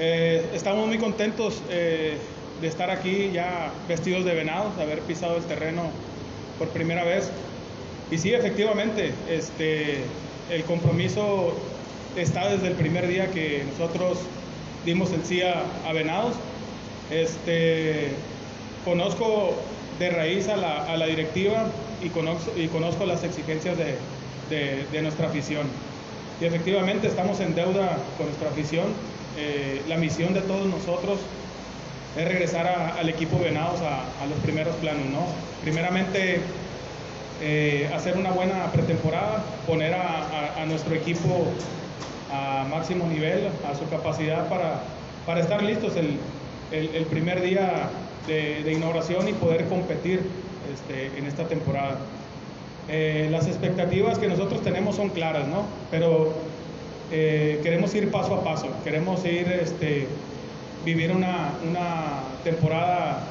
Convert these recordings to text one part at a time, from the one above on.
Eh, estamos muy contentos eh, de estar aquí ya vestidos de venados, de haber pisado el terreno por primera vez. Y sí, efectivamente, este, el compromiso está desde el primer día que nosotros dimos el sí a, Venados. Este, conozco de raíz a la, directiva y conozco, y conozco las exigencias de, nuestra afición. Y efectivamente estamos en deuda con nuestra afición. Eh, la misión de todos nosotros es regresar al equipo Venados a, los primeros planos. ¿no? Primeramente, eh, hacer una buena pretemporada, poner a, nuestro equipo a máximo nivel, a su capacidad para, para estar listos el, el, primer día de, inauguración y poder competir este, en esta temporada. Eh, las expectativas que nosotros tenemos son claras, ¿no? Pero eh, queremos ir paso a paso, queremos ir, este, vivir una, una temporada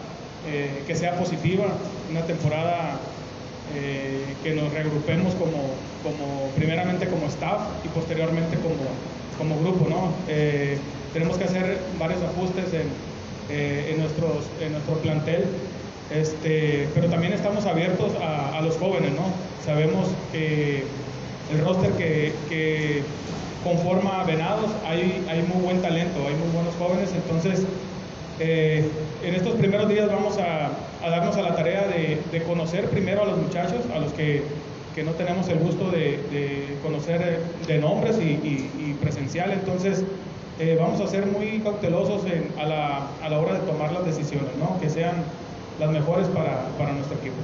eh, que sea positiva, una temporada que nos reagrupemos como, como, primeramente como staff y posteriormente como, como grupo, ¿no? tenemos que hacer varios ajustes en, en, nuestros, en nuestro plantel. Este, pero también estamos abiertos a, los jóvenes, ¿no? Sabemos que el roster que, que conforma Venados hay, hay muy buen talento, hay muy buenos jóvenes, entonces eh, en estos primeros días vamos a, a darnos a la tarea de, de, conocer primero a los muchachos, a los que, que no tenemos el gusto de, de conocer de nombres y, y presencial, entonces eh, vamos a ser muy cautelosos a, la, a, la, hora de tomar las decisiones, ¿no? que sean las mejores para, para nuestro equipo.